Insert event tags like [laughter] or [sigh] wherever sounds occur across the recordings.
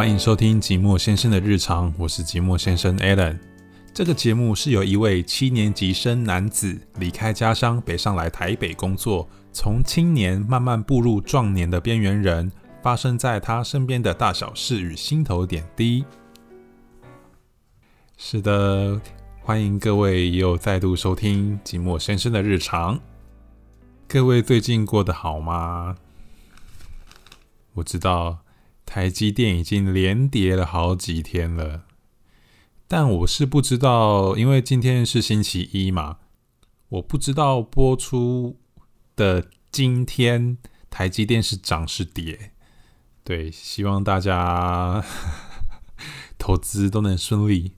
欢迎收听寂寞先生的日常，我是寂寞先生 Alan。这个节目是由一位七年级生男子离开家乡北上来台北工作，从青年慢慢步入壮年的边缘人，发生在他身边的大小事与心头点滴。是的，欢迎各位又再度收听寂寞先生的日常。各位最近过得好吗？我知道台积电已经连跌了好几天了，但我是不知道，因为今天是星期一嘛，我不知道播出的今天台积电是涨是跌。对，希望大家投资都能顺利。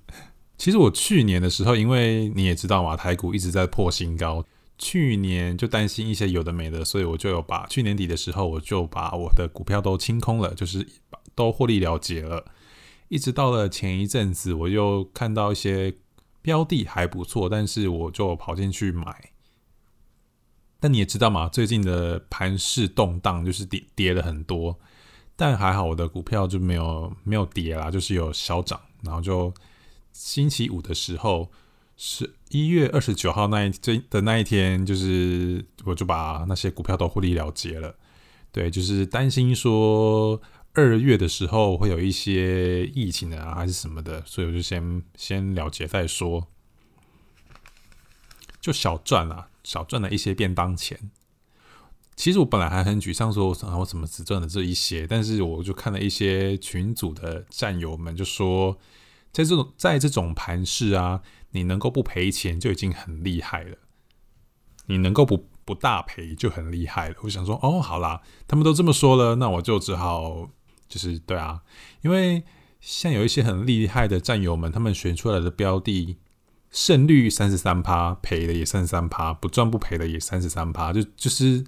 其实我去年的时候，因为你也知道嘛，台股一直在破新高。去年就担心一些有的没的，所以我就有把去年底的时候，我就把我的股票都清空了，就是都获利了结了。一直到了前一阵子，我又看到一些标的还不错，但是我就跑进去买。但你也知道嘛，最近的盘势动荡，就是跌跌了很多，但还好我的股票就没有没有跌啦，就是有小涨。然后就星期五的时候。是一月二十九号那一这的那一天，就是我就把那些股票都获利了结了。对，就是担心说二月的时候会有一些疫情啊，还是什么的，所以我就先先了结再说。就小赚了，小赚了一些便当钱。其实我本来还很沮丧，说我怎么只赚了这一些？但是我就看了一些群组的战友们就说，在这种在这种盘势啊。你能够不赔钱就已经很厉害了，你能够不不大赔就很厉害了。我想说，哦，好啦，他们都这么说了，那我就只好就是对啊，因为像有一些很厉害的战友们，他们选出来的标的胜率三十三趴，赔的也三十三趴，不赚不赔的也三十三趴，就就是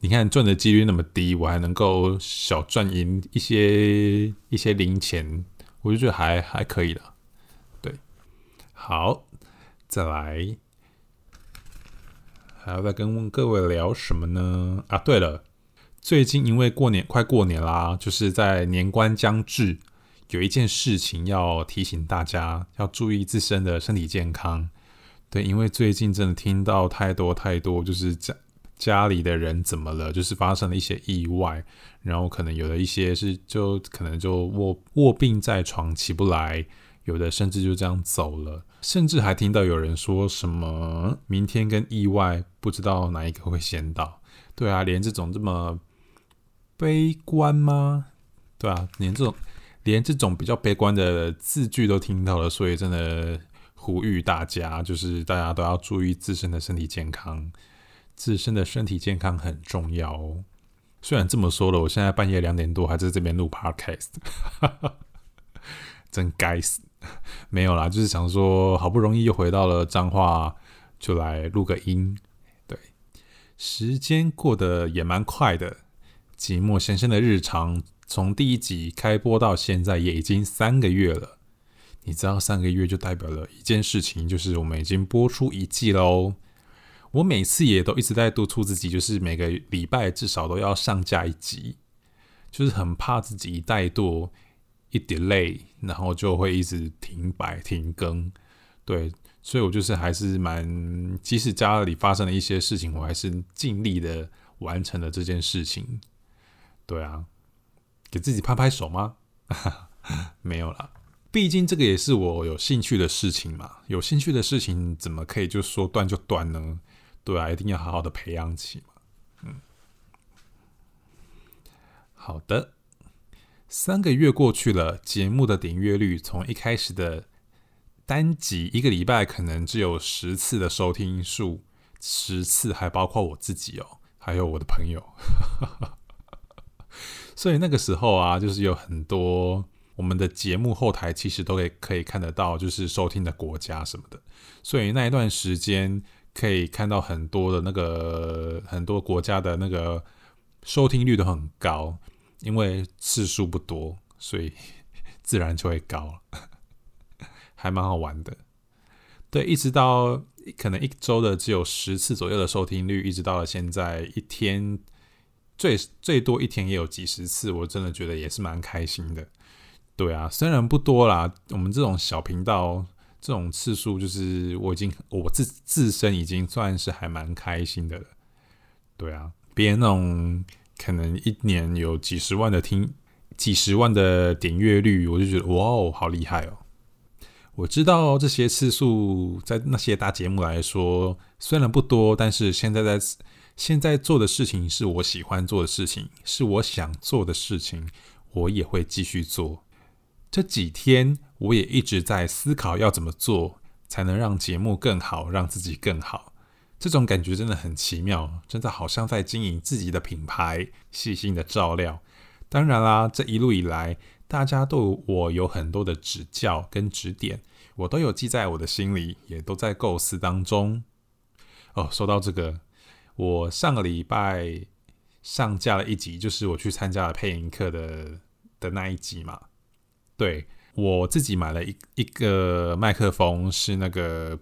你看赚的几率那么低，我还能够小赚赢一些一些零钱，我就觉得还还可以了。对，好。再来，还要再跟各位聊什么呢？啊，对了，最近因为过年快过年啦，就是在年关将至，有一件事情要提醒大家，要注意自身的身体健康。对，因为最近真的听到太多太多，就是这样家里的人怎么了，就是发生了一些意外，然后可能有的一些是就可能就卧卧病在床起不来。有的甚至就这样走了，甚至还听到有人说什么明天跟意外不知道哪一个会先到。对啊，连这种这么悲观吗？对啊，连这种连这种比较悲观的字句都听到了，所以真的呼吁大家，就是大家都要注意自身的身体健康，自身的身体健康很重要哦。虽然这么说了，我现在半夜两点多还在这边录 podcast，[laughs] 真该死。没有啦，就是想说，好不容易又回到了彰化，就来录个音。对，时间过得也蛮快的。寂寞先生的日常从第一集开播到现在也已经三个月了。你知道，三个月就代表了一件事情，就是我们已经播出一季喽。我每次也都一直在督促自己，就是每个礼拜至少都要上架一集，就是很怕自己怠惰。一点累，然后就会一直停摆停更，对，所以我就是还是蛮，即使家里发生了一些事情，我还是尽力的完成了这件事情。对啊，给自己拍拍手吗？[laughs] 没有啦，毕竟这个也是我有兴趣的事情嘛。有兴趣的事情怎么可以就说断就断呢？对啊，一定要好好的培养起嘛。嗯，好的。三个月过去了，节目的点阅率从一开始的单集一个礼拜可能只有十次的收听数，十次还包括我自己哦，还有我的朋友。[laughs] 所以那个时候啊，就是有很多我们的节目后台其实都可以可以看得到，就是收听的国家什么的。所以那一段时间可以看到很多的那个很多国家的那个收听率都很高。因为次数不多，所以 [laughs] 自然就会高，[laughs] 还蛮好玩的。对，一直到可能一周的只有十次左右的收听率，一直到了现在一天最最多一天也有几十次，我真的觉得也是蛮开心的。对啊，虽然不多啦，我们这种小频道这种次数，就是我已经我自自身已经算是还蛮开心的了。对啊，别人那种可能一年有几十万的听，几十万的点阅率，我就觉得哇哦，好厉害哦！我知道这些次数在那些大节目来说虽然不多，但是现在在现在做的事情是我喜欢做的事情，是我想做的事情，我也会继续做。这几天我也一直在思考要怎么做才能让节目更好，让自己更好。这种感觉真的很奇妙，真的好像在经营自己的品牌，细心的照料。当然啦，这一路以来，大家对我有很多的指教跟指点，我都有记在我的心里，也都在构思当中。哦，说到这个，我上个礼拜上架了一集，就是我去参加了配音课的的那一集嘛。对我自己买了一一个麦克风，是那个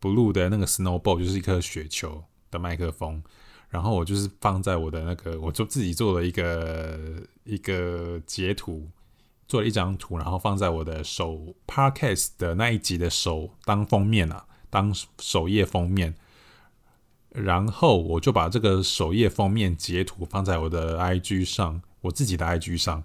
blue 的那个 snowball，就是一颗雪球的麦克风。然后我就是放在我的那个，我就自己做了一个一个截图，做了一张图，然后放在我的首 podcast 的那一集的首当封面啊，当首页封面。然后我就把这个首页封面截图放在我的 IG 上，我自己的 IG 上。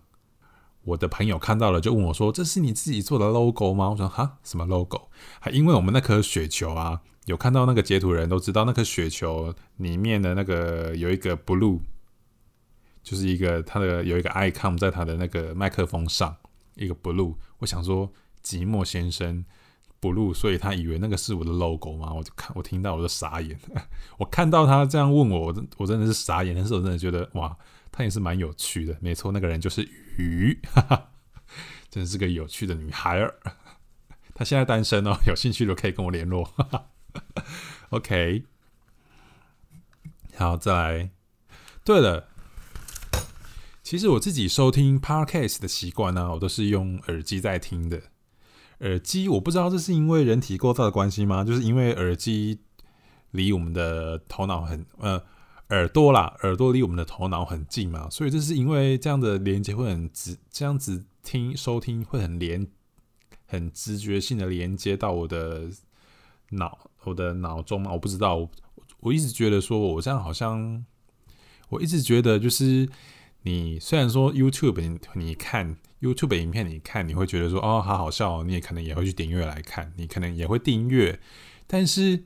我的朋友看到了，就问我说：“这是你自己做的 logo 吗？”我说：“哈，什么 logo？” 还因为我们那颗雪球啊，有看到那个截图人都知道，那颗雪球里面的那个有一个 blue，就是一个它的有一个 icon 在它的那个麦克风上，一个 blue。我想说，寂寞先生 blue，所以他以为那个是我的 logo 吗？我就看，我听到我就傻眼。[laughs] 我看到他这样问我，我我真的是傻眼。但是我真的觉得哇。她也是蛮有趣的，没错，那个人就是鱼，哈哈，真是个有趣的女孩儿。[laughs] 她现在单身哦，[laughs] 有兴趣的可以跟我联络。哈 [laughs] 哈 OK，好，再来。对了，其实我自己收听 Podcast 的习惯呢，我都是用耳机在听的。耳机我不知道这是因为人体构造的关系吗？就是因为耳机离我们的头脑很呃。耳朵啦，耳朵离我们的头脑很近嘛，所以这是因为这样的连接会很直，这样子听收听会很连，很直觉性的连接到我的脑，我的脑中嘛。我不知道，我一直觉得说我这样好像，我一直觉得就是你虽然说 YouTube 你你看 YouTube 影片你看你会觉得说哦好好笑，你也可能也会去点阅来看，你可能也会订阅，但是。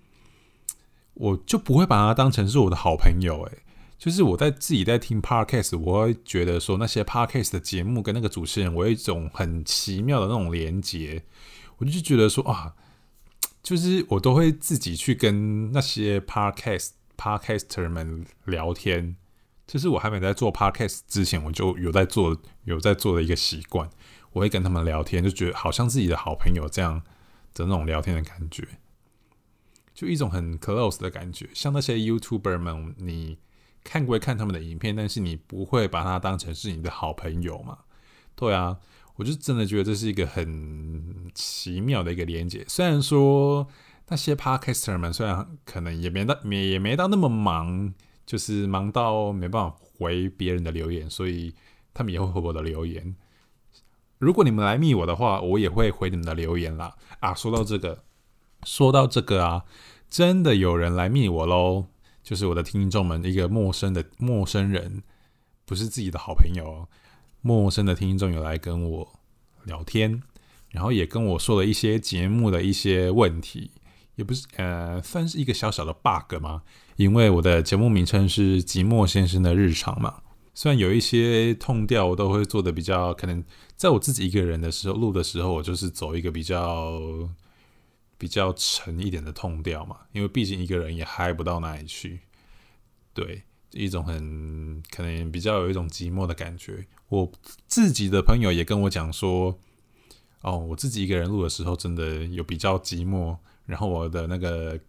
我就不会把它当成是我的好朋友，诶，就是我在自己在听 podcast，我会觉得说那些 podcast 的节目跟那个主持人，我有一种很奇妙的那种连接，我就觉得说啊，就是我都会自己去跟那些 podcast podcaster 们聊天，这是我还没在做 podcast 之前，我就有在做有在做的一个习惯，我会跟他们聊天，就觉得好像自己的好朋友这样的那种聊天的感觉。就一种很 close 的感觉，像那些 YouTuber 们，你看归看他们的影片，但是你不会把他当成是你的好朋友嘛？对啊，我就真的觉得这是一个很奇妙的一个连接。虽然说那些 Podcaster 们虽然可能也没到也也没到那么忙，就是忙到没办法回别人的留言，所以他们也会回我的留言。如果你们来密我的话，我也会回你们的留言啦。啊，说到这个。说到这个啊，真的有人来密我喽，就是我的听众们，一个陌生的陌生人，不是自己的好朋友，陌生的听众有来跟我聊天，然后也跟我说了一些节目的一些问题，也不是呃，算是一个小小的 bug 嘛，因为我的节目名称是寂寞先生的日常嘛，虽然有一些痛调我都会做的比较，可能在我自己一个人的时候录的时候，我就是走一个比较。比较沉一点的痛调嘛，因为毕竟一个人也嗨不到哪里去，对，一种很可能比较有一种寂寞的感觉。我自己的朋友也跟我讲说，哦，我自己一个人录的时候真的有比较寂寞。然后我的那个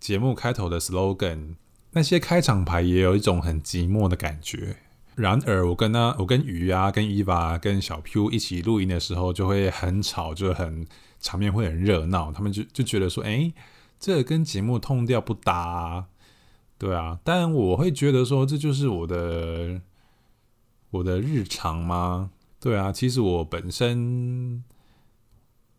节目开头的 slogan，那些开场白也有一种很寂寞的感觉。然而，我跟他，我跟鱼啊，跟伊娃，跟小 Q 一起录音的时候，就会很吵，就很。场面会很热闹，他们就就觉得说，哎，这跟节目痛调不搭，对啊。但我会觉得说，这就是我的我的日常吗？对啊，其实我本身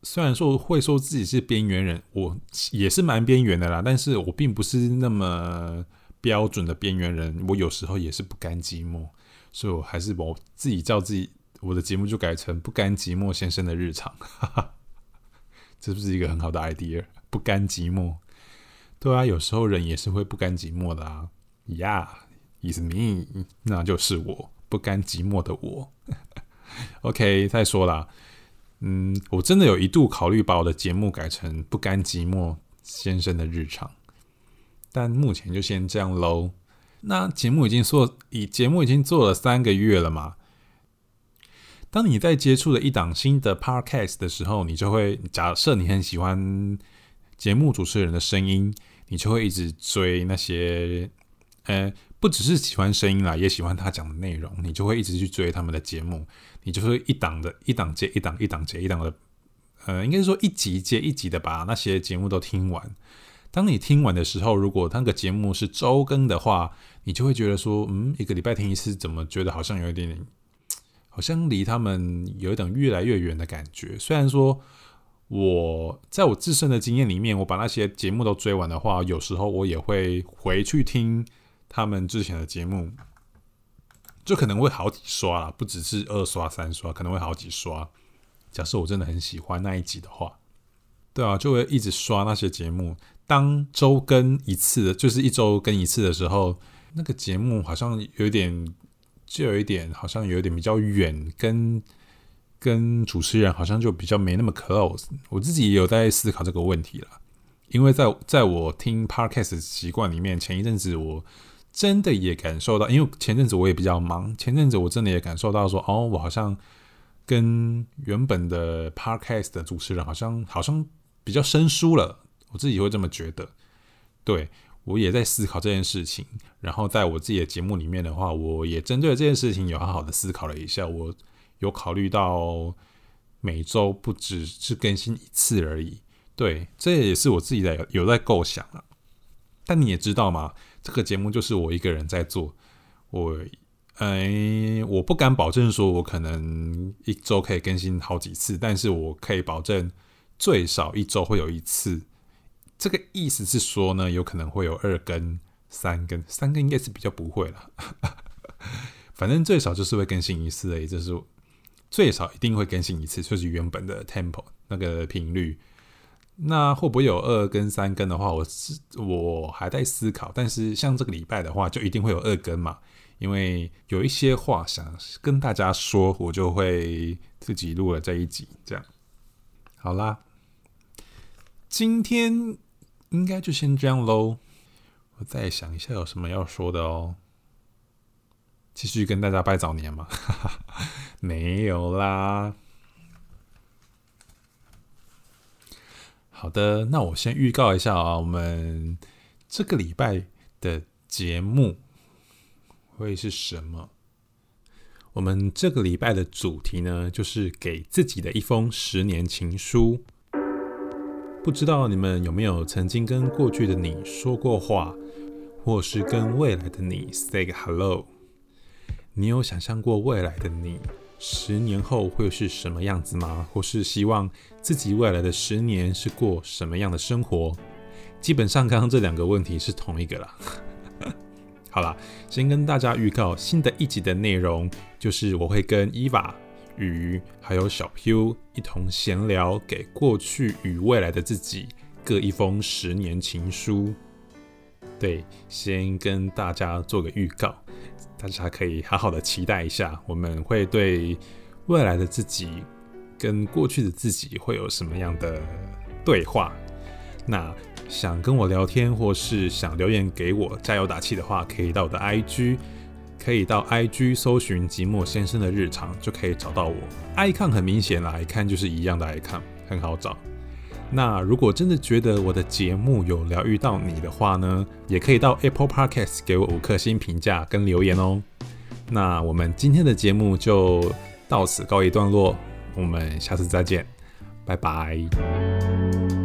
虽然说会说自己是边缘人，我也是蛮边缘的啦，但是我并不是那么标准的边缘人，我有时候也是不甘寂寞，所以我还是我自己叫自己，我的节目就改成“不甘寂寞先生的日常”，这不是一个很好的 idea？不甘寂寞，对啊，有时候人也是会不甘寂寞的啊，Yeah，is me，那就是我不甘寂寞的我。[laughs] OK，再说啦，嗯，我真的有一度考虑把我的节目改成“不甘寂寞先生的日常”，但目前就先这样喽。那节目已经做，以节目已经做了三个月了嘛。当你在接触了一档新的 Podcast 的时候，你就会假设你很喜欢节目主持人的声音，你就会一直追那些，呃。不只是喜欢声音啦，也喜欢他讲的内容，你就会一直去追他们的节目，你就会一档的一档接一档，一档接一档的，呃，应该是说一集接一集的把那些节目都听完。当你听完的时候，如果那个节目是周更的话，你就会觉得说，嗯，一个礼拜听一次，怎么觉得好像有一点点，好像离他们有一点越来越远的感觉。虽然说我在我自身的经验里面，我把那些节目都追完的话，有时候我也会回去听。他们之前的节目就可能会好几刷啦，不只是二刷三刷，可能会好几刷。假设我真的很喜欢那一集的话，对啊，就会一直刷那些节目。当周更一次，就是一周更一次的时候，那个节目好像有点，就有一点，好像有一点比较远，跟跟主持人好像就比较没那么 close。我自己也有在思考这个问题了，因为在在我听 podcast 习惯里面，前一阵子我。真的也感受到，因为前阵子我也比较忙，前阵子我真的也感受到说，哦，我好像跟原本的 podcast 的主持人好像好像比较生疏了，我自己会这么觉得。对我也在思考这件事情，然后在我自己的节目里面的话，我也针对这件事情有好好的思考了一下，我有考虑到每周不只是更新一次而已。对，这也是我自己在有在构想啊。但你也知道嘛？这个节目就是我一个人在做，我，哎，我不敢保证说我可能一周可以更新好几次，但是我可以保证最少一周会有一次。这个意思是说呢，有可能会有二更、三更，三更应该是比较不会了。[laughs] 反正最少就是会更新一次，而已就是最少一定会更新一次，就是原本的 tempo 那个频率。那会不会有二跟三更的话，我是我还在思考。但是像这个礼拜的话，就一定会有二更嘛，因为有一些话想跟大家说，我就会自己录了这一集。这样，好啦，今天应该就先这样喽。我再想一下有什么要说的哦。继续跟大家拜早年吗？[laughs] 没有啦。好的，那我先预告一下啊，我们这个礼拜的节目会是什么？我们这个礼拜的主题呢，就是给自己的一封十年情书。不知道你们有没有曾经跟过去的你说过话，或是跟未来的你 say 个 hello？你有想象过未来的你？十年后会是什么样子吗？或是希望自己未来的十年是过什么样的生活？基本上，刚刚这两个问题是同一个啦。[laughs] 好啦，先跟大家预告新的一集的内容，就是我会跟伊娃、与还有小 Q 一同闲聊，给过去与未来的自己各一封十年情书。对，先跟大家做个预告。大家可以好好的期待一下，我们会对未来的自己跟过去的自己会有什么样的对话。那想跟我聊天或是想留言给我加油打气的话，可以到我的 IG，可以到 IG 搜寻寂寞先生的日常就可以找到我。icon 很明显啦，一看就是一样的 icon，很好找。那如果真的觉得我的节目有疗愈到你的话呢，也可以到 Apple Podcast 给我五颗星评价跟留言哦。那我们今天的节目就到此告一段落，我们下次再见，拜拜。